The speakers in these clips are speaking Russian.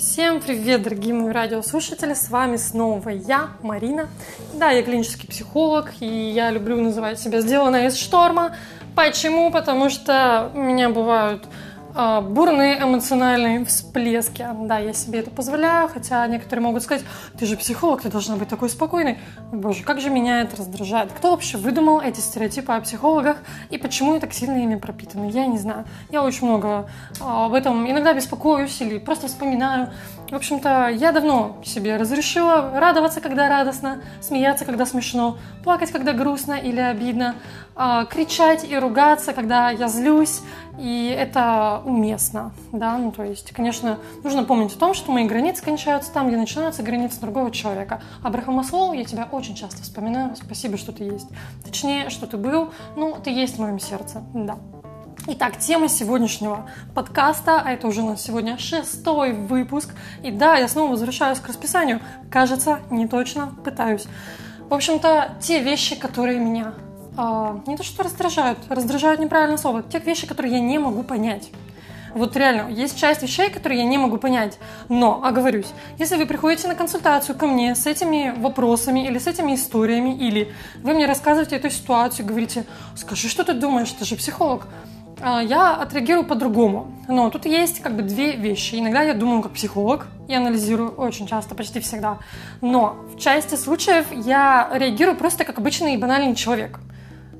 Всем привет, дорогие мои радиослушатели! С вами снова я, Марина. Да, я клинический психолог, и я люблю называть себя «сделанная из шторма». Почему? Потому что у меня бывают бурные эмоциональные всплески. Да, я себе это позволяю, хотя некоторые могут сказать, ты же психолог, ты должна быть такой спокойной. Боже, как же меня это раздражает. Кто вообще выдумал эти стереотипы о психологах и почему я так сильно ими пропитана? Я не знаю. Я очень много а, об этом иногда беспокоюсь или просто вспоминаю. В общем-то, я давно себе разрешила радоваться, когда радостно, смеяться, когда смешно, плакать, когда грустно или обидно, а, кричать и ругаться, когда я злюсь, и это уместно, да, ну то есть, конечно, нужно помнить о том, что мои границы кончаются там, где начинаются границы другого человека. Абрахам Маслоу, я тебя очень часто вспоминаю, спасибо, что ты есть. Точнее, что ты был, ну, ты есть в моем сердце, да. Итак, тема сегодняшнего подкаста, а это уже у нас сегодня шестой выпуск. И да, я снова возвращаюсь к расписанию. Кажется, не точно, пытаюсь. В общем-то, те вещи, которые меня а, не то что раздражают, раздражают неправильное слово, те вещи, которые я не могу понять. Вот реально, есть часть вещей, которые я не могу понять. Но, оговорюсь, если вы приходите на консультацию ко мне с этими вопросами или с этими историями, или вы мне рассказываете эту ситуацию, говорите, скажи, что ты думаешь, ты же психолог, я отреагирую по-другому. Но тут есть как бы две вещи. Иногда я думаю как психолог, и анализирую очень часто, почти всегда. Но в части случаев я реагирую просто как обычный и банальный человек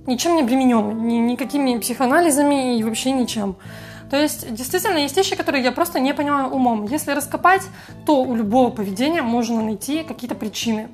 ничем не обремененный, ни, никакими психоанализами и вообще ничем. То есть, действительно, есть вещи, которые я просто не понимаю умом. Если раскопать, то у любого поведения можно найти какие-то причины.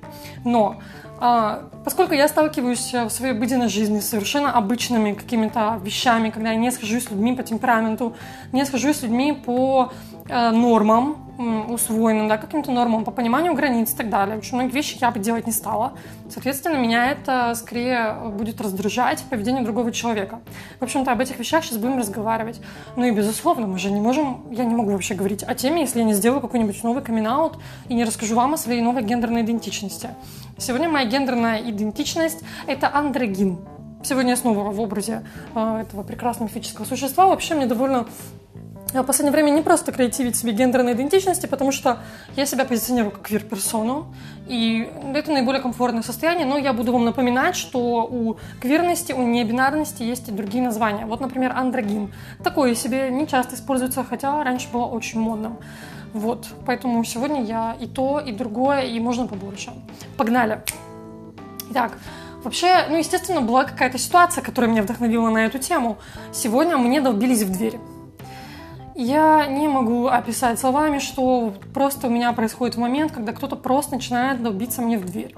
Но а, поскольку я сталкиваюсь в своей обыденной жизни с совершенно обычными какими-то вещами, когда я не схожу с людьми по темпераменту, не схожу с людьми по э, нормам, усвоенным, да, каким-то нормам, по пониманию границ и так далее. Очень многие вещи я бы делать не стала. Соответственно, меня это скорее будет раздражать поведение другого человека. В общем-то, об этих вещах сейчас будем разговаривать. Ну и, безусловно, мы же не можем, я не могу вообще говорить о теме, если я не сделаю какой-нибудь новый камин и не расскажу вам о своей новой гендерной идентичности. Сегодня моя гендерная идентичность – это андрогин. Сегодня я снова в образе э, этого прекрасного мифического существа. Вообще мне довольно в последнее время не просто креативить себе гендерной идентичности, потому что я себя позиционирую как квир-персону, и это наиболее комфортное состояние, но я буду вам напоминать, что у квирности, у небинарности есть и другие названия. Вот, например, андрогин. Такое себе не часто используется, хотя раньше было очень модным. Вот, поэтому сегодня я и то, и другое, и можно побольше. Погнали! Итак, вообще, ну, естественно, была какая-то ситуация, которая меня вдохновила на эту тему. Сегодня мне долбились в дверь. Я не могу описать словами, что просто у меня происходит момент, когда кто-то просто начинает долбиться мне в дверь.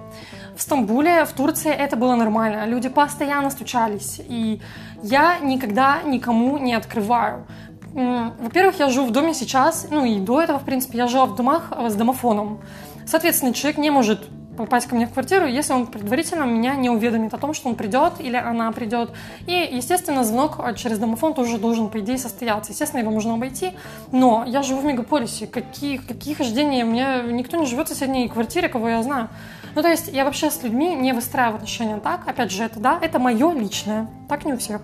В Стамбуле, в Турции это было нормально. Люди постоянно стучались. И я никогда никому не открываю. Во-первых, я живу в доме сейчас, ну и до этого, в принципе, я жила в домах с домофоном. Соответственно, человек не может попасть ко мне в квартиру, если он предварительно меня не уведомит о том, что он придет или она придет. И, естественно, звонок через домофон тоже должен, по идее, состояться. Естественно, его можно обойти, но я живу в мегаполисе. Какие, какие хождения? Меня никто не живет в соседней квартире, кого я знаю. Ну, то есть я вообще с людьми не выстраиваю отношения так. Опять же, это, да, это мое личное. Так не у всех.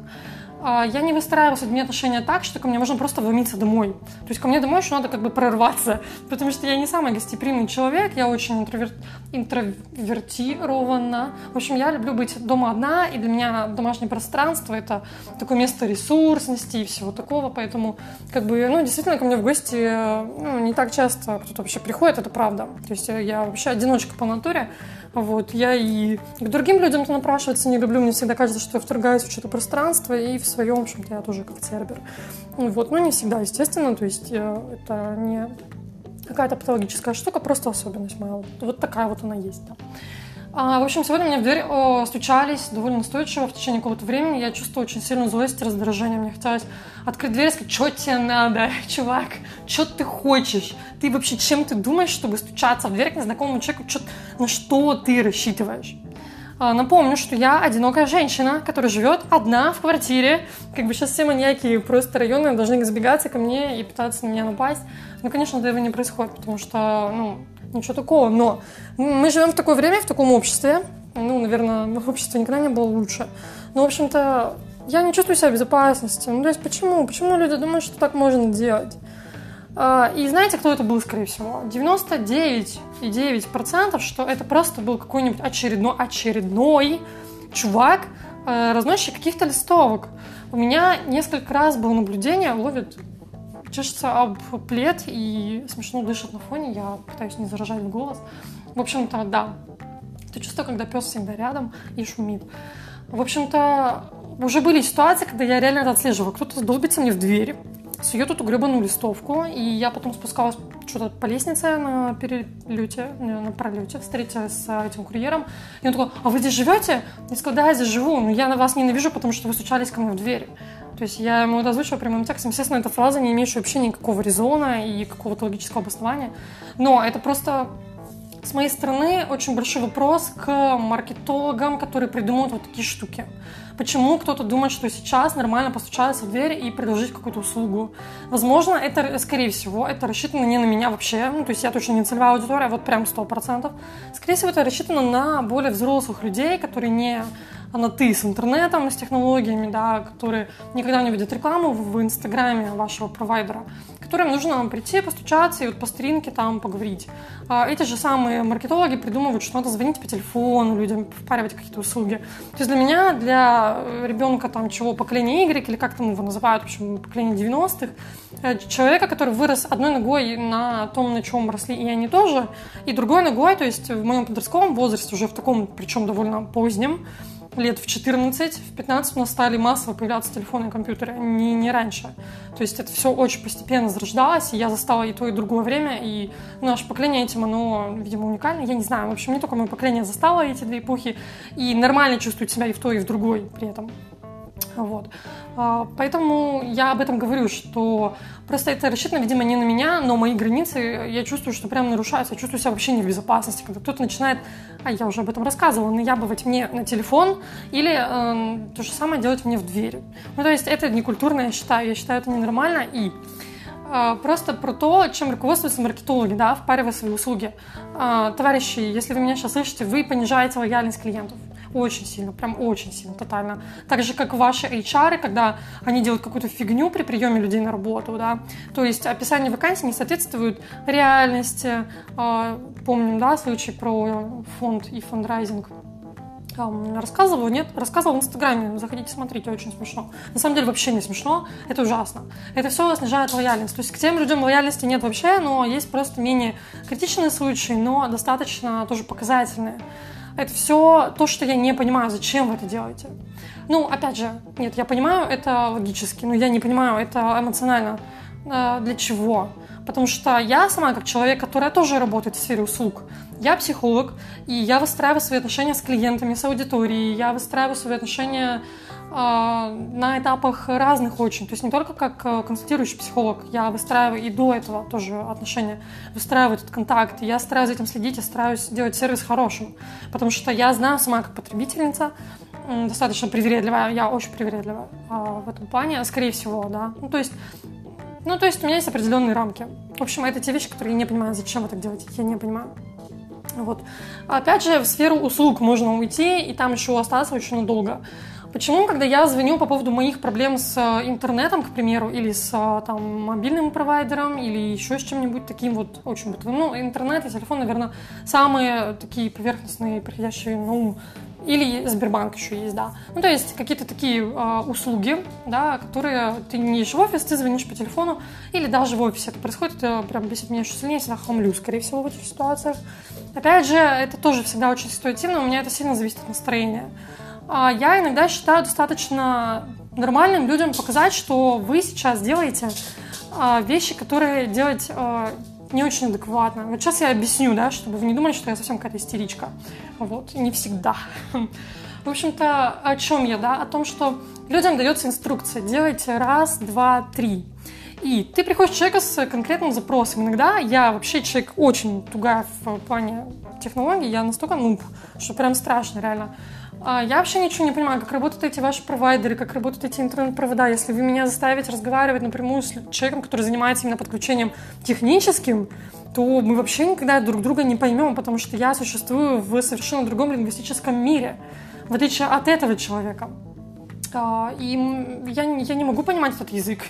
А, я не выстраиваю с людьми отношения так, что ко мне можно просто вломиться домой. То есть ко мне домой еще надо как бы прорваться, потому что я не самый гостеприимный человек, я очень интровер... интровертирована. В общем, я люблю быть дома одна, и для меня домашнее пространство — это такое место ресурсности и всего такого, поэтому как бы, ну, действительно, ко мне в гости ну, не так часто кто-то вообще приходит, это правда. То есть я вообще одиночка по натуре, вот, я и к другим людям напрашиваться не люблю, мне всегда кажется, что я вторгаюсь в что-то пространство, и в своем, в общем-то, я тоже как цербер. Вот, но не всегда, естественно, то есть э, это не какая-то патологическая штука, просто особенность моя. Вот такая вот она есть, да. А, в общем, сегодня мне в дверь о, стучались довольно настойчиво в течение какого-то времени. Я чувствую очень сильную злость и раздражение. Мне хотелось открыть дверь и сказать, что тебе надо, чувак, что ты хочешь? Ты вообще чем ты думаешь, чтобы стучаться в дверь к незнакомому человеку? Чё, на что ты рассчитываешь? А, напомню, что я одинокая женщина, которая живет одна в квартире. Как бы сейчас все маньяки просто районные должны избегаться ко мне и пытаться на меня напасть. Но, конечно, этого не происходит, потому что, ну, ничего такого. Но мы живем в такое время, в таком обществе. Ну, наверное, общество никогда не было лучше. Но, в общем-то, я не чувствую себя в безопасности. Ну, то есть, почему? Почему люди думают, что так можно делать? А, и знаете, кто это был, скорее всего? 99,9%, что это просто был какой-нибудь очередной, очередной чувак, э, разносчик каких-то листовок. У меня несколько раз было наблюдение, ловит чешется об плед и смешно дышит на фоне. Я пытаюсь не заражать голос. В общем-то, да. Это чувство, когда пес всегда рядом и шумит. В общем-то, уже были ситуации, когда я реально отслеживала. Кто-то долбится мне в дверь, сует эту гребаную листовку, и я потом спускалась что-то по лестнице на перелете, на пролете, встретилась с этим курьером, и он такой, а вы здесь живете? Я сказала, да, я здесь живу, но я на вас ненавижу, потому что вы стучались ко мне в дверь. То есть я ему это озвучила прямым текстом. Естественно, эта фраза не имеющая вообще никакого резона и какого-то логического обоснования. Но это просто с моей стороны очень большой вопрос к маркетологам, которые придумывают вот такие штуки. Почему кто-то думает, что сейчас нормально постучаться в дверь и предложить какую-то услугу? Возможно, это, скорее всего, это рассчитано не на меня вообще, ну, то есть я точно не целевая аудитория, вот прям сто процентов. Скорее всего, это рассчитано на более взрослых людей, которые не на ты с интернетом, с технологиями, да, которые никогда не видят рекламу в Инстаграме вашего провайдера, которым нужно прийти, постучаться и вот по старинке там поговорить. А эти же самые маркетологи придумывают, что надо звонить по телефону людям, впаривать какие-то услуги. То есть для меня, для ребенка там чего, поколения Y, или как там его называют, в общем, поколение 90-х, э, человека, который вырос одной ногой на том, на чем росли и они тоже, и другой ногой, то есть в моем подростковом возрасте, уже в таком, причем довольно позднем, лет в 14, в 15 у нас стали массово появляться телефоны и компьютеры, не, не раньше. То есть это все очень постепенно зарождалось, и я застала и то, и другое время, и наше поколение этим, оно, видимо, уникально. Я не знаю, в общем, не только мое поколение застало эти две эпохи, и нормально чувствует себя и в той, и в другой при этом. Вот. А, поэтому я об этом говорю, что просто это рассчитано, видимо, не на меня, но мои границы, я чувствую, что прям нарушаются, я чувствую себя вообще не в безопасности, когда кто-то начинает, а я уже об этом рассказывала, наябывать мне на телефон или э, то же самое делать мне в дверь. Ну, то есть это некультурно, я считаю, я считаю это ненормально, и э, просто про то, чем руководствуются маркетологи, да, впаривая свои услуги. Э, товарищи, если вы меня сейчас слышите, вы понижаете лояльность клиентов очень сильно, прям очень сильно, тотально. Так же, как ваши HR, когда они делают какую-то фигню при приеме людей на работу, да, то есть описание вакансий не соответствует реальности. А, помним, да, случай про фонд и фондрайзинг. Там, рассказывала, нет? Рассказывала в Инстаграме, заходите, смотрите, очень смешно. На самом деле вообще не смешно, это ужасно. Это все снижает лояльность. То есть к тем людям лояльности нет вообще, но есть просто менее критичные случаи, но достаточно тоже показательные. Это все то, что я не понимаю, зачем вы это делаете. Ну, опять же, нет, я понимаю это логически, но я не понимаю это эмоционально. Э, для чего? Потому что я сама, как человек, который тоже работает в сфере услуг, я психолог, и я выстраиваю свои отношения с клиентами, с аудиторией, я выстраиваю свои отношения на этапах разных очень. То есть не только как э, консультирующий психолог, я выстраиваю и до этого тоже отношения, выстраиваю этот контакт. Я стараюсь за этим следить, я стараюсь делать сервис хорошим. Потому что я знаю сама как потребительница, достаточно привередливая, я очень привередливая а, в этом плане, скорее всего, да. Ну, то есть ну, то есть у меня есть определенные рамки. В общем, это те вещи, которые я не понимаю, зачем вы так делаете, я не понимаю. Вот. Опять же, в сферу услуг можно уйти и там еще остаться очень надолго. Почему, когда я звоню по поводу моих проблем с э, интернетом, к примеру, или с э, там, мобильным провайдером, или еще с чем-нибудь таким вот очень бытовым, ну, интернет и телефон, наверное, самые такие поверхностные, приходящие на ум или Сбербанк еще есть, да. Ну, то есть какие-то такие э, услуги, да, которые ты не идешь в офис, ты звонишь по телефону, или даже в офисе это происходит, это прям бесит меня еще сильнее, я всегда хамлю, скорее всего, в этих ситуациях. Опять же, это тоже всегда очень ситуативно, у меня это сильно зависит от настроения. А я иногда считаю достаточно нормальным людям показать, что вы сейчас делаете а, вещи, которые делать а, не очень адекватно. Вот сейчас я объясню, да, чтобы вы не думали, что я совсем какая-то истеричка. Вот, не всегда. В общем-то, о чем я, да? О том, что людям дается инструкция. Делайте раз, два, три. И ты приходишь к человеку с конкретным запросом. Иногда я вообще человек очень тугая в плане технологий, я настолько нуб, что прям страшно, реально. А, я вообще ничего не понимаю, как работают эти ваши провайдеры, как работают эти интернет-провода. Если вы меня заставите разговаривать напрямую с человеком, который занимается именно подключением техническим, то мы вообще никогда друг друга не поймем, потому что я существую в совершенно другом лингвистическом мире, в отличие от этого человека. И я, я не могу понимать этот язык.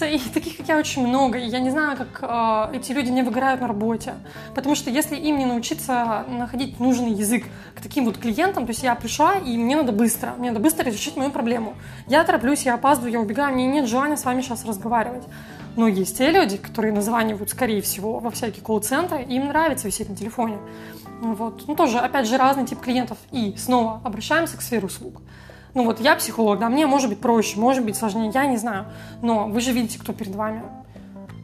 И таких, как я, очень много. И я не знаю, как а, эти люди не выгорают на работе. Потому что если им не научиться находить нужный язык к таким вот клиентам, то есть я пришла, и мне надо быстро, мне надо быстро решить мою проблему. Я тороплюсь, я опаздываю, я убегаю, мне нет желания с вами сейчас разговаривать. Но есть те люди, которые названивают, скорее всего, во всякие колл-центры, им нравится висеть на телефоне. Вот. Ну, тоже, опять же, разный тип клиентов. И снова обращаемся к сфере услуг. Ну вот я психолог, да, мне может быть проще, может быть сложнее, я не знаю. Но вы же видите, кто перед вами.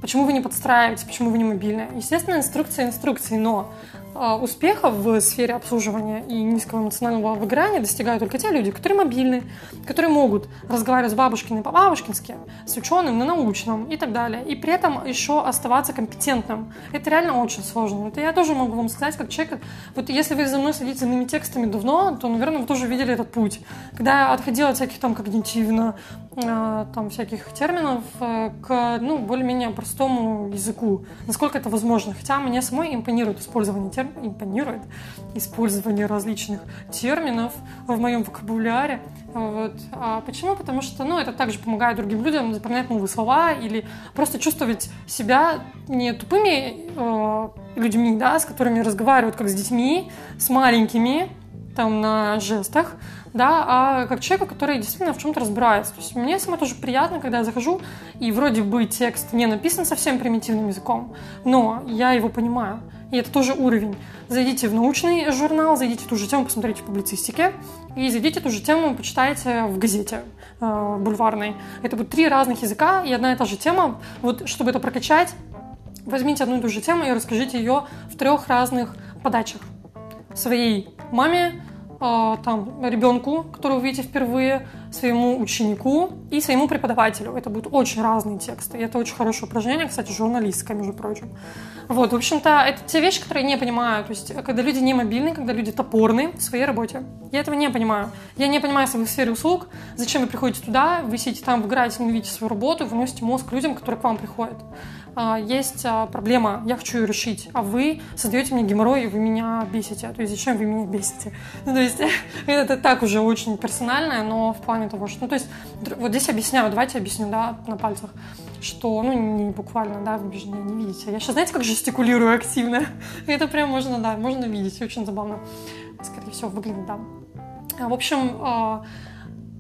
Почему вы не подстраиваете, почему вы не мобильны? Естественно, инструкция инструкции, но а, успеха в сфере обслуживания и низкого эмоционального выгорания достигают только те люди, которые мобильны, которые могут разговаривать с бабушкиной по-бабушкински, с ученым на научном и так далее. И при этом еще оставаться компетентным. Это реально очень сложно. Это я тоже могу вам сказать, как человек, вот если вы за мной следите моими текстами давно, то, наверное, вы тоже видели этот путь. Когда я отходила от всяких там когнитивно, там всяких терминов э, к, ну, более-менее простому языку, насколько это возможно. Хотя мне самой импонирует использование терм... импонирует использование различных терминов в моем вокабуляре. Вот. А почему? Потому что ну, это также помогает другим людям запоминать новые слова или просто чувствовать себя не тупыми э, людьми, да, с которыми разговаривают как с детьми, с маленькими, там на жестах, да, а как человека, который действительно в чем-то разбирается. То есть мне самой тоже приятно, когда я захожу, и вроде бы текст не написан совсем примитивным языком, но я его понимаю и это тоже уровень. Зайдите в научный журнал, зайдите ту же тему, посмотрите в публицистике, и зайдите ту же тему, почитайте в газете э, бульварной. Это будет три разных языка и одна и та же тема. Вот, чтобы это прокачать, возьмите одну и ту же тему и расскажите ее в трех разных подачах. Своей маме, э, там, ребенку, которого вы видите впервые, своему ученику и своему преподавателю. Это будут очень разные тексты. И это очень хорошее упражнение, кстати, журналистское, между прочим. Вот, в общем-то, это те вещи, которые я не понимаю. То есть, когда люди не мобильны, когда люди топорны в своей работе. Я этого не понимаю. Я не понимаю, если в сфере услуг, зачем вы приходите туда, вы сидите там, вы играете, не видите свою работу, вы носите мозг людям, которые к вам приходят. А, есть а, проблема, я хочу ее решить, а вы создаете мне геморрой, и вы меня бесите. То есть зачем вы меня бесите? Ну, то есть это так уже очень персональное, но в плане того, что... Ну, то есть вот здесь объясняю, давайте объясню, да, на пальцах, что, ну, не буквально, да, вы же не, не видите. Я сейчас, знаете, как жестикулирую активно? Это прям можно, да, можно видеть, очень забавно. Скорее всего, выглядит, да. В общем,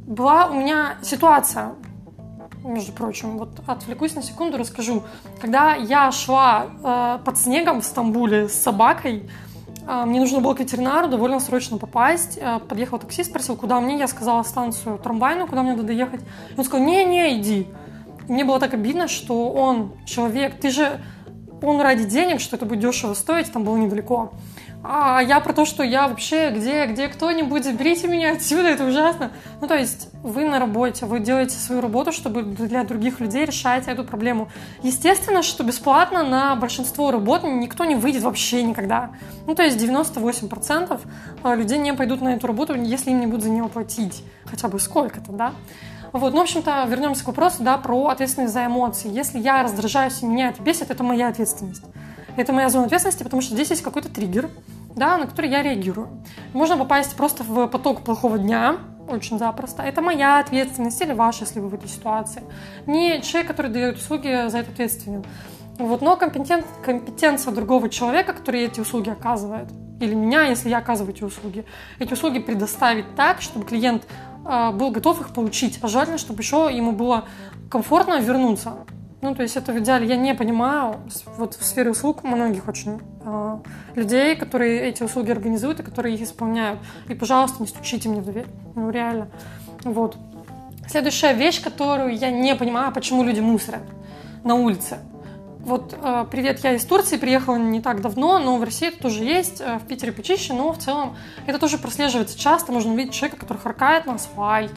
была у меня ситуация между прочим. Вот отвлекусь на секунду, расскажу. Когда я шла э, под снегом в Стамбуле с собакой, э, мне нужно было к ветеринару довольно срочно попасть. Э, подъехал таксист, спросил, куда мне. Я сказала станцию трамвайную, куда мне надо доехать. Он сказал, не-не, иди. И мне было так обидно, что он человек, ты же, он ради денег, что это будет дешево стоить, там было недалеко. А я про то, что я вообще, где, где кто-нибудь, заберите меня отсюда, это ужасно. Ну, то есть вы на работе, вы делаете свою работу, чтобы для других людей решать эту проблему. Естественно, что бесплатно на большинство работ никто не выйдет вообще никогда. Ну, то есть 98% а, людей не пойдут на эту работу, если им не будут за нее платить. Хотя бы сколько-то, да? Вот, ну, в общем-то, вернемся к вопросу, да, про ответственность за эмоции. Если я раздражаюсь и меня это бесит, это моя ответственность. Это моя зона ответственности, потому что здесь есть какой-то триггер, да, на который я реагирую. Можно попасть просто в поток плохого дня, очень запросто. Это моя ответственность или ваша, если вы в этой ситуации. Не человек, который дает услуги, за это ответственен. Вот, но компетент, компетенция другого человека, который эти услуги оказывает, или меня, если я оказываю эти услуги, эти услуги предоставить так, чтобы клиент э, был готов их получить, а желательно, чтобы еще ему было комфортно вернуться. Ну, то есть это в идеале я не понимаю, вот в сфере услуг многих очень э, людей, которые эти услуги организуют и которые их исполняют. И, пожалуйста, не стучите мне в дверь. Ну, реально. Вот. Следующая вещь, которую я не понимаю, почему люди мусорят на улице. Вот, э, привет, я из Турции, приехала не так давно, но в России это тоже есть, э, в Питере почище, но в целом это тоже прослеживается часто. Можно увидеть человека, который харкает на асфальт,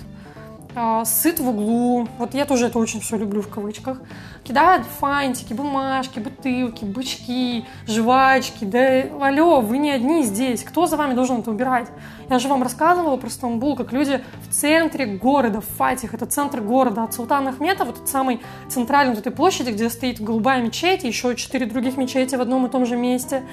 а, сыт в углу. Вот я тоже это очень все люблю в кавычках. Кидают фантики, бумажки, бутылки, бычки, жвачки. Да алло, вы не одни здесь. Кто за вами должен это убирать? Я же вам рассказывала про Стамбул, как люди в центре города, в Фатих, это центр города, от Султана Ахмета, вот этот самый центральный вот этой площади, где стоит голубая мечеть, еще четыре других мечети в одном и том же месте.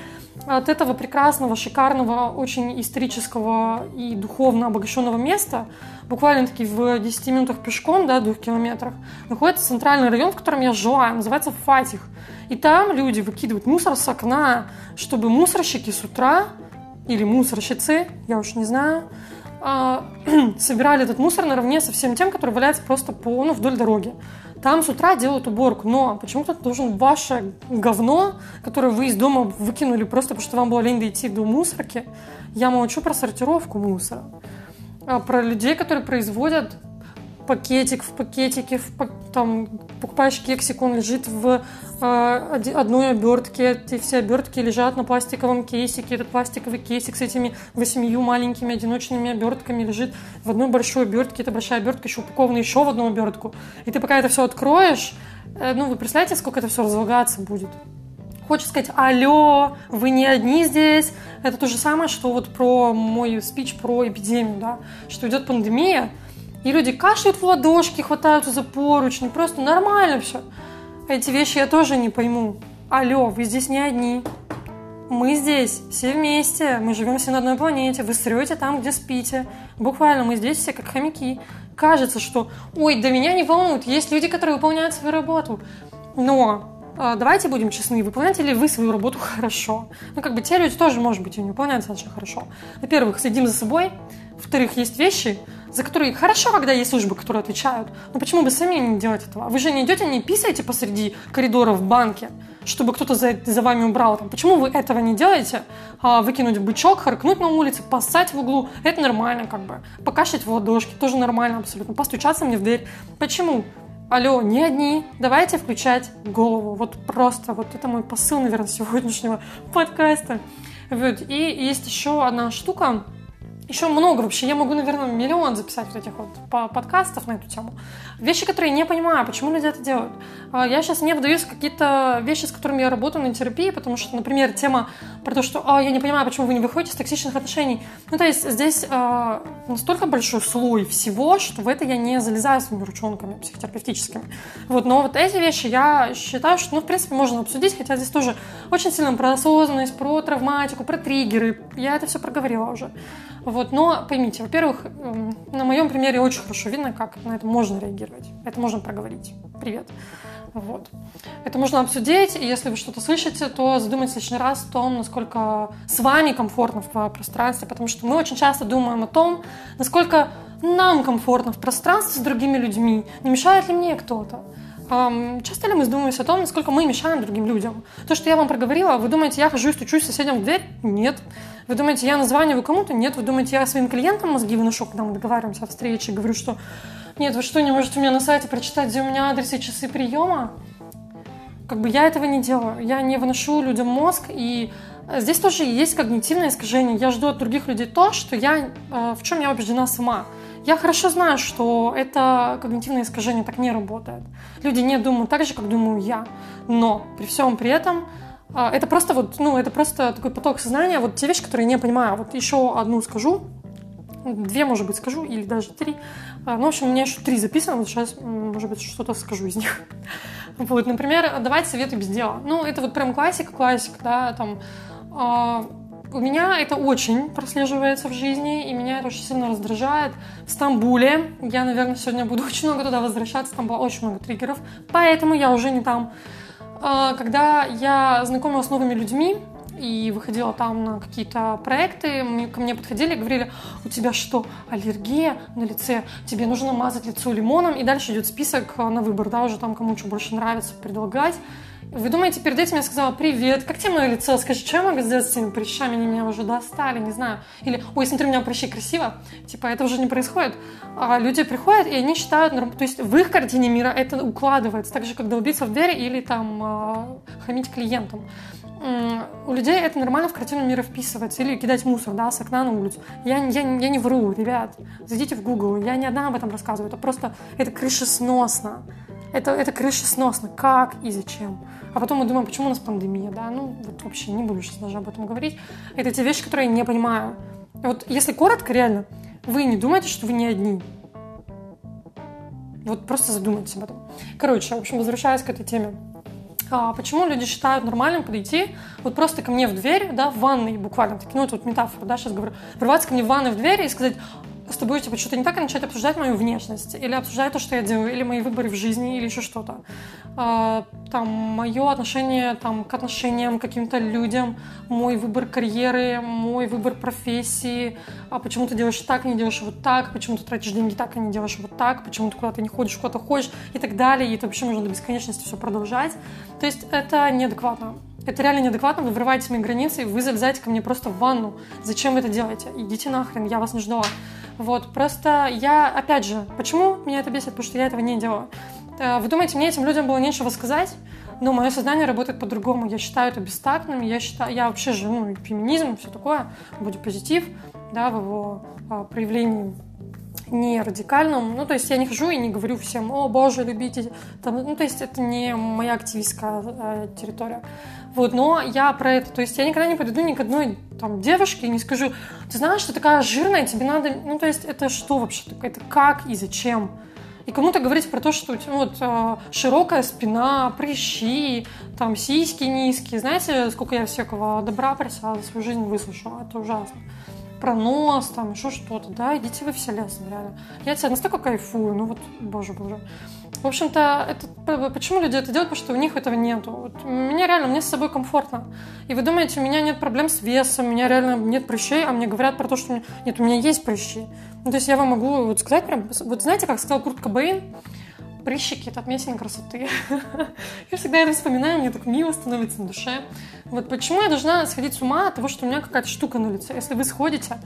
От этого прекрасного, шикарного, очень исторического и духовно обогащенного места буквально-таки в 10 минутах пешком, да, двух километрах, находится центральный район, в котором я жила, называется Фатих. И там люди выкидывают мусор с окна, чтобы мусорщики с утра или мусорщицы, я уж не знаю, а, собирали этот мусор наравне со всем тем, который валяется просто по, ну, вдоль дороги. Там с утра делают уборку, но почему кто-то должен ваше говно, которое вы из дома выкинули просто потому, что вам было лень дойти до мусорки, я молчу про сортировку мусора, а про людей, которые производят пакетик в пакетике, в, там покупаешь кексик, он лежит в э, одной обертке, эти все обертки лежат на пластиковом кейсике, этот пластиковый кейсик с этими восемью маленькими одиночными обертками лежит в одной большой обертке, эта большая обертка еще упакована еще в одну обертку, и ты пока это все откроешь, э, ну вы представляете, сколько это все разлагаться будет? Хочешь сказать, алло, вы не одни здесь. Это то же самое, что вот про мой спич про эпидемию, да, что идет пандемия, и люди кашляют в ладошки, хватаются за поручни. Просто нормально все. Эти вещи я тоже не пойму. Алло, вы здесь не одни. Мы здесь все вместе. Мы живем все на одной планете. Вы срете там, где спите. Буквально мы здесь все как хомяки. Кажется, что ой, да меня не волнует. Есть люди, которые выполняют свою работу. Но а, давайте будем честны, выполняете ли вы свою работу хорошо? Ну, как бы те люди тоже, может быть, и не выполняют достаточно хорошо. Во-первых, следим за собой. Во-вторых, есть вещи, за которые хорошо, когда есть службы, которые отвечают. Но почему бы сами не делать этого? Вы же не идете, не писаете посреди коридора в банке, чтобы кто-то за, за вами убрал. Там. Почему вы этого не делаете? А, выкинуть бычок, харкнуть на улице, поссать в углу. Это нормально как бы. Покашлять в ладошки тоже нормально абсолютно. Постучаться мне в дверь. Почему? Алло, не одни, давайте включать голову. Вот просто, вот это мой посыл, наверное, сегодняшнего подкаста. Вот. И есть еще одна штука, еще много вообще. Я могу, наверное, миллион записать вот этих вот подкастов на эту тему. Вещи, которые я не понимаю, почему люди это делают. А, я сейчас не вдаюсь в какие-то вещи, с которыми я работаю на терапии, потому что, например, тема про то, что а, я не понимаю, почему вы не выходите из токсичных отношений. Ну, то есть здесь а, настолько большой слой всего, что в это я не залезаю своими ручонками психотерапевтическими. Вот, но вот эти вещи я считаю, что, ну, в принципе, можно обсудить, хотя здесь тоже очень сильно про осознанность, про травматику, про триггеры. Я это все проговорила уже. Вот, но поймите, во-первых, эм, на моем примере очень хорошо видно, как на это можно реагировать. Это можно проговорить. Привет. Вот. Это можно обсудить, и если вы что-то слышите, то задумайтесь лишний раз о том, насколько с вами комфортно в пространстве, потому что мы очень часто думаем о том, насколько нам комфортно в пространстве с другими людьми, не мешает ли мне кто-то. Часто ли мы задумываемся о том, насколько мы мешаем другим людям? То, что я вам проговорила, вы думаете, я хожу и стучусь соседям в дверь? Нет. Вы думаете, я названиваю кому-то? Нет. Вы думаете, я своим клиентам мозги выношу, когда мы договариваемся о встрече, говорю, что нет, вы что, не можете у меня на сайте прочитать, где у меня адрес и часы приема? Как бы я этого не делаю. Я не выношу людям мозг, и здесь тоже есть когнитивное искажение. Я жду от других людей то, что я, э, в чем я убеждена сама. Я хорошо знаю, что это когнитивное искажение так не работает. Люди не думают так же, как думаю я. Но при всем при этом а, это просто вот, ну, это просто такой поток сознания, вот те вещи, которые я не понимаю. Вот еще одну скажу, две, может быть, скажу, или даже три. А, ну, в общем, у меня еще три записано, вот сейчас, может быть, что-то скажу из них. Вот, например, давать советы без дела. Ну, это вот прям классика, классика, да, там, а, у меня это очень прослеживается в жизни, и меня это очень сильно раздражает. В Стамбуле, я, наверное, сегодня буду очень много туда возвращаться, там было очень много триггеров, поэтому я уже не там. А, когда я знакомилась с новыми людьми, и выходила там на какие-то проекты, ко мне подходили и говорили, у тебя что, аллергия на лице, тебе нужно мазать лицо лимоном, и дальше идет список на выбор, да, уже там кому что больше нравится предлагать. Вы думаете, перед этим я сказала «Привет, как тебе мое лицо? Скажи, что я могу сделать с этими прыщами? Они меня уже достали, не знаю». Или «Ой, смотри, у меня прыщи красиво». Типа, это уже не происходит. А люди приходят, и они считают... То есть в их картине мира это укладывается. Так же, как долбиться в дверь или там а, хамить клиентам. У людей это нормально в картину мира вписывается. Или кидать мусор, да, с окна на улицу. Я, я, я не вру, ребят. Зайдите в Google. Я не одна об этом рассказываю. Это просто... Это крышесносно. Это, это крышесносно. Как и зачем? А потом мы думаем, почему у нас пандемия, да? Ну, вот вообще не буду сейчас даже об этом говорить. Это те вещи, которые я не понимаю. Вот если коротко, реально, вы не думаете, что вы не одни. Вот просто задумайтесь об этом. Короче, в общем, возвращаясь к этой теме. А почему люди считают нормальным подойти вот просто ко мне в дверь, да, в ванной буквально, таки, ну, это вот метафора, да, сейчас говорю, ворваться ко мне в ванной в дверь и сказать, с тобой типа что-то не так, и начать обсуждать мою внешность, или обсуждать то, что я делаю, или мои выборы в жизни, или еще что-то. А, там, мое отношение там, к отношениям, к каким-то людям, мой выбор карьеры, мой выбор профессии, а почему ты делаешь так, не делаешь вот так, почему ты тратишь деньги так, а не делаешь вот так, почему ты куда-то не ходишь, куда-то ходишь и так далее, и это вообще можно до бесконечности все продолжать. То есть это неадекватно. Это реально неадекватно, вы врываете мои границы, и вы залезаете ко мне просто в ванну. Зачем вы это делаете? Идите нахрен, я вас не ждала. Вот, просто я, опять же, почему меня это бесит? Потому что я этого не делаю. Э, вы думаете, мне этим людям было нечего сказать? Но мое сознание работает по-другому. Я считаю это бестактным. Я считаю, я вообще же, ну, феминизм, все такое, будет позитив, да, в его а, проявлении не радикальном. Ну, то есть я не хожу и не говорю всем, о, боже, любите. Там, ну, то есть это не моя активистская э, территория. Вот, но я про это. То есть я никогда не подойду ни к одной там девушке и не скажу, ты знаешь, ты такая жирная, тебе надо... Ну, то есть это что вообще? Это как и зачем? И кому-то говорить про то, что ну, вот, э, широкая спина, прыщи, там сиськи низкие. Знаете, сколько я всякого добра про за свою жизнь выслушала? Это ужасно про нос, там еще что-то, да, идите вы все лесом, реально. Я тебя настолько кайфую, ну вот, боже, боже. В общем-то, это, почему люди это делают? Потому что у них этого нету. Вот, мне реально, мне с собой комфортно. И вы думаете, у меня нет проблем с весом, у меня реально нет прыщей, а мне говорят про то, что нет, у меня есть прыщи. Ну, то есть я вам могу вот сказать прям, вот знаете, как сказал Курт Кобейн, прыщики – это отметина красоты. я всегда это вспоминаю, мне так мило становится на душе. Вот почему я должна сходить с ума от того, что у меня какая-то штука на лице? Если вы сходите,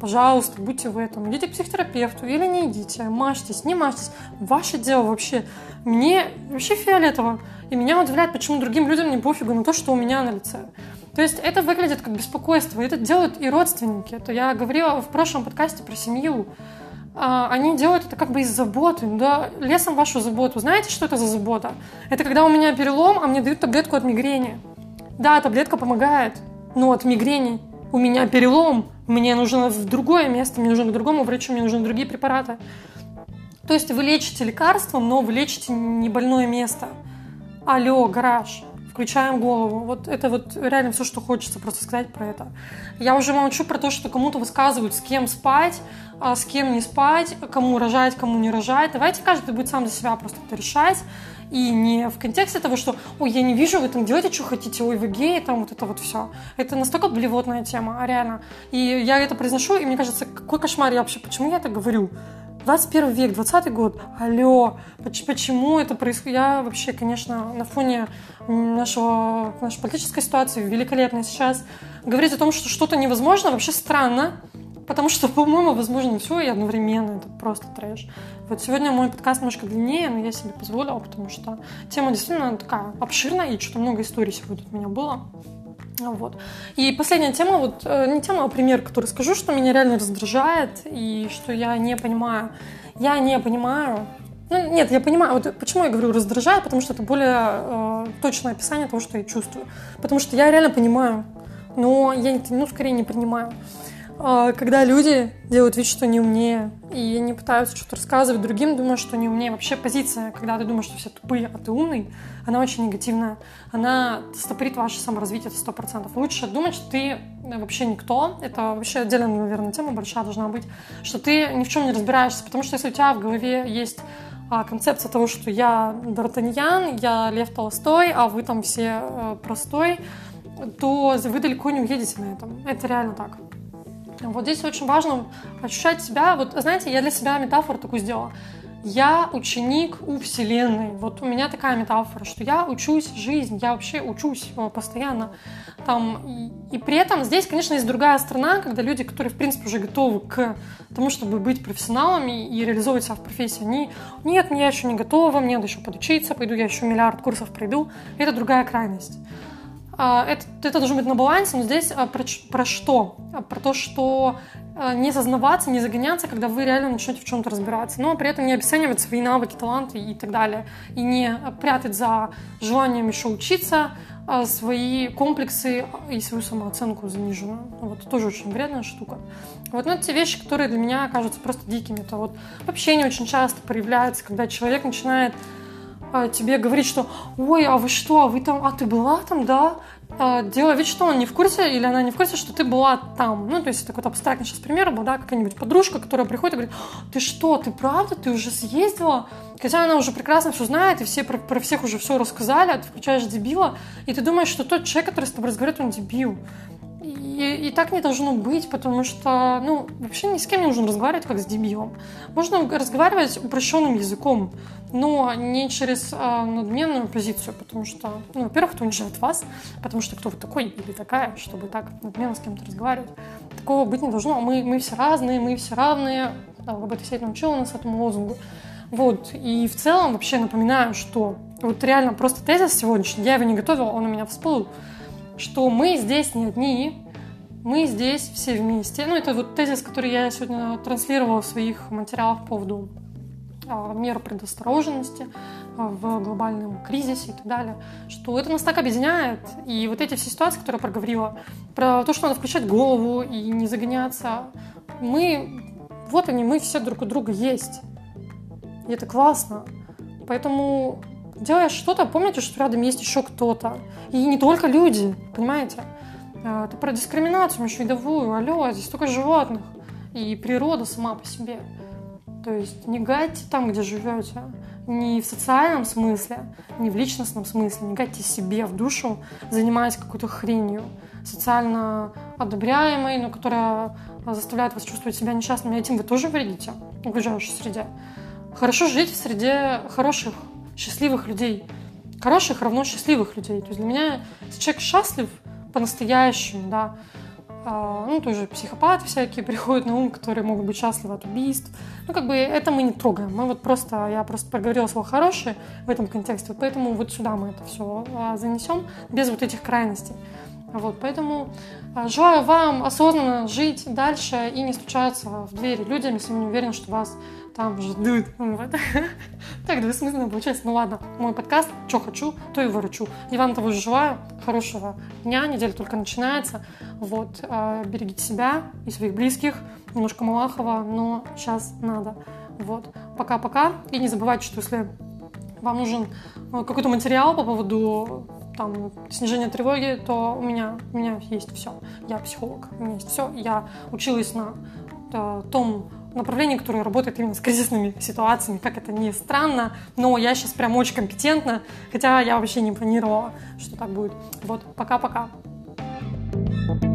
пожалуйста, будьте в этом. Идите к психотерапевту или не идите, мажьтесь, не мажьтесь. Ваше дело вообще. Мне вообще фиолетово. И меня удивляет, почему другим людям не пофигу на то, что у меня на лице. То есть это выглядит как беспокойство. Это делают и родственники. Это я говорила в прошлом подкасте про семью. А, они делают это как бы из заботы, да, лесом вашу заботу. Знаете, что это за забота? Это когда у меня перелом, а мне дают таблетку от мигрени. Да, таблетка помогает, но от мигрени у меня перелом, мне нужно в другое место, мне нужно к другому врачу, мне нужны другие препараты. То есть вы лечите лекарством, но вы лечите не больное место. Алло, гараж включаем голову. Вот это вот реально все, что хочется просто сказать про это. Я уже молчу про то, что кому-то высказывают, с кем спать, а с кем не спать, кому рожать, кому не рожать. Давайте каждый будет сам за себя просто это решать. И не в контексте того, что «Ой, я не вижу, вы там делаете, что хотите, ой, вы геи», там вот это вот все. Это настолько блевотная тема, а реально. И я это произношу, и мне кажется, какой кошмар я вообще, почему я это говорю? 21 век, 20 год, алло, почему это происходит? Я вообще, конечно, на фоне нашего, нашей политической ситуации великолепной сейчас говорить о том, что что-то невозможно, вообще странно, потому что, по-моему, возможно все и одновременно, это просто трэш. Вот сегодня мой подкаст немножко длиннее, но я себе позволила, потому что тема действительно такая обширная, и что-то много историй сегодня от меня было. Вот. И последняя тема, вот э, не тема, а пример, который скажу, что меня реально раздражает и что я не понимаю. Я не понимаю. Ну, нет, я понимаю. Вот почему я говорю раздражает, потому что это более э, точное описание того, что я чувствую. Потому что я реально понимаю, но я ну, скорее не принимаю. А, когда люди делают вид, что не умнее, и они пытаются что-то рассказывать другим, думая, что не умнее. Вообще позиция, когда ты думаешь, что все тупые, а ты умный, она очень негативная. Она стопорит ваше саморазвитие, сто процентов. Лучше думать, что ты вообще никто. Это вообще отдельная, наверное, тема большая должна быть, что ты ни в чем не разбираешься. Потому что если у тебя в голове есть а, концепция того, что я Д'Артаньян, я Лев Толстой, а вы там все э, простой, то вы далеко не уедете на этом. Это реально так. Вот здесь очень важно ощущать себя. Вот, знаете, я для себя метафору такую сделала. Я ученик у Вселенной. Вот у меня такая метафора, что я учусь жизнь, я вообще учусь э, постоянно. Там, и, и при этом здесь, конечно, есть другая сторона, когда люди, которые, в принципе, уже готовы к тому, чтобы быть профессионалами и реализовывать себя в профессии, они, нет, я еще не готова, мне надо еще подучиться, пойду я еще миллиард курсов пройду. Это другая крайность. А, это, это должно быть на балансе, но здесь а, про, про что? А, про то, что не зазнаваться, не загоняться, когда вы реально начнете в чем-то разбираться, но при этом не обесценивать свои навыки, таланты и так далее, и не прятать за желанием еще учиться свои комплексы и свою самооценку заниженную. Вот тоже очень вредная штука. Вот ну, это те вещи, которые для меня кажутся просто дикими. Это вот вообще не очень часто проявляется, когда человек начинает тебе говорить, что ой, а вы что, а вы там, а ты была там, да? А, делая вид, что он не в курсе или она не в курсе, что ты была там. Ну, то есть такой абстрактный сейчас пример был, да, какая-нибудь подружка, которая приходит и говорит, ты что, ты правда, ты уже съездила? Хотя она уже прекрасно все знает, и все про, про всех уже все рассказали, а ты включаешь дебила, и ты думаешь, что тот человек, который с тобой разговаривает, он дебил. И, и так не должно быть, потому что, ну, вообще ни с кем не нужно разговаривать, как с дебилом. Можно разговаривать упрощенным языком, но не через э, надменную позицию, потому что, ну, во-первых, это унижает вас, потому что кто вы такой или такая, чтобы так надменно с кем-то разговаривать. Такого быть не должно. Мы, мы все разные, мы все равные. Да, ЛГБТ сеть научила нас этому лозунгу. Вот. И в целом вообще напоминаю, что вот реально просто тезис сегодняшний, я его не готовила, он у меня всплыл, что мы здесь не одни, мы здесь все вместе. Ну, это вот тезис, который я сегодня транслировала в своих материалах по поводу мер предосторожности а, в глобальном кризисе и так далее, что это нас так объединяет. И вот эти все ситуации, которые я проговорила, про то, что надо включать голову и не загоняться, мы, вот они, мы все друг у друга есть. И это классно. Поэтому делая что-то, помните, что рядом есть еще кто-то. И не только люди, понимаете? А, это про дискриминацию межвидовую. Алло, здесь только животных. И природа сама по себе. То есть не гайте там, где живете. Не в социальном смысле, не в личностном смысле. Не гайте себе в душу, занимаясь какой-то хренью. Социально одобряемой, но которая заставляет вас чувствовать себя несчастным. И этим вы тоже вредите в окружающей среде. Хорошо жить в среде хороших, счастливых людей. Хороших равно счастливых людей. То есть для меня, если человек счастлив – по-настоящему, да. А, ну, тоже психопаты всякие приходят на ум, которые могут быть счастливы от убийств. Ну, как бы это мы не трогаем. Мы вот просто, я просто проговорила слово «хорошее» в этом контексте, поэтому вот сюда мы это все а, занесем без вот этих крайностей. Вот, поэтому а, желаю вам осознанно жить дальше и не стучаться в двери людям, если вы не уверены, что вас там ждут. Вот. Так двусмысленно получается. Ну ладно, мой подкаст «Что хочу, то и выручу». Я вам того же желаю. Хорошего дня, неделя только начинается. Вот, а, берегите себя и своих близких. Немножко Малахова, но сейчас надо. Вот, пока-пока. И не забывайте, что если вам нужен э, какой-то материал по поводу там, снижения тревоги, то у меня, у меня есть все. Я психолог, у меня есть все. Я училась на э, том направлении, которое работает именно с кризисными ситуациями, как это не странно, но я сейчас прям очень компетентна, хотя я вообще не планировала, что так будет. Вот, пока-пока.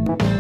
thank you